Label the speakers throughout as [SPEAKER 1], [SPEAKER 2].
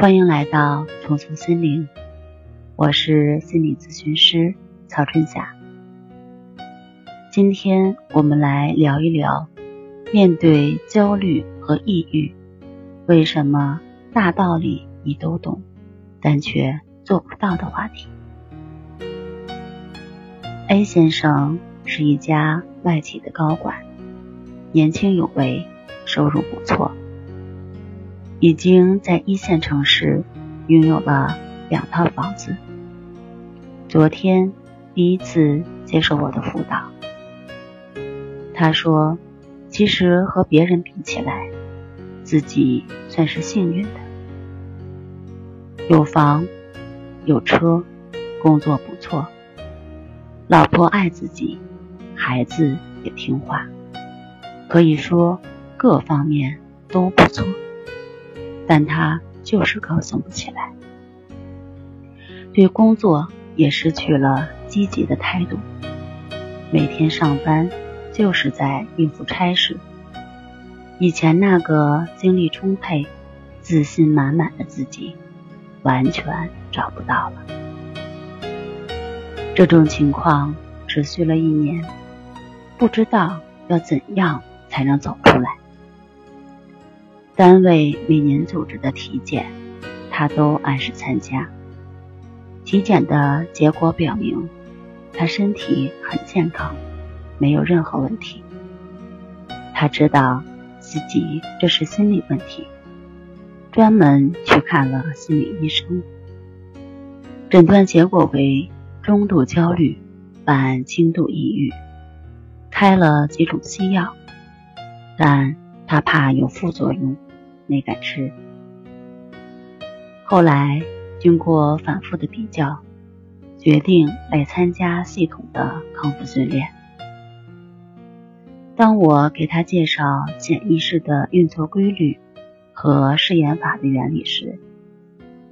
[SPEAKER 1] 欢迎来到重塑心灵，我是心理咨询师曹春霞。今天我们来聊一聊，面对焦虑和抑郁，为什么大道理你都懂，但却做不到的话题。A 先生是一家外企的高管，年轻有为，收入不错。已经在一线城市拥有了两套房子。昨天第一次接受我的辅导，他说：“其实和别人比起来，自己算是幸运的，有房有车，工作不错，老婆爱自己，孩子也听话，可以说各方面都不错。”但他就是高兴不起来，对工作也失去了积极的态度，每天上班就是在应付差事。以前那个精力充沛、自信满满的自己，完全找不到了。这种情况持续了一年，不知道要怎样才能走出来。单位每年组织的体检，他都按时参加。体检的结果表明，他身体很健康，没有任何问题。他知道自己这是心理问题，专门去看了心理医生。诊断结果为中度焦虑伴轻度抑郁，开了几种西药，但他怕有副作用。没敢吃。后来经过反复的比较，决定来参加系统的康复训练。当我给他介绍潜意识的运作规律和试验法的原理时，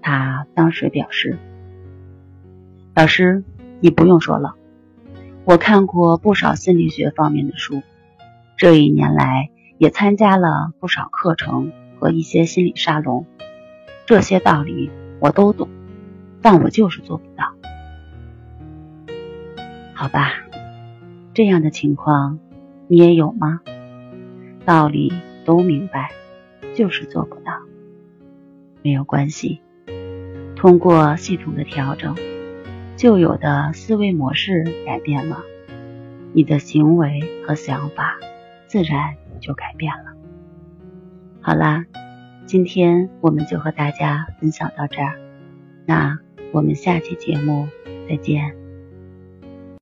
[SPEAKER 1] 他当时表示：“老师，你不用说了，我看过不少心理学方面的书，这一年来也参加了不少课程。”和一些心理沙龙，这些道理我都懂，但我就是做不到。好吧，这样的情况你也有吗？道理都明白，就是做不到。没有关系，通过系统的调整，旧有的思维模式改变了，你的行为和想法自然就改变了。好啦，今天我们就和大家分享到这儿，那我们下期节目再见。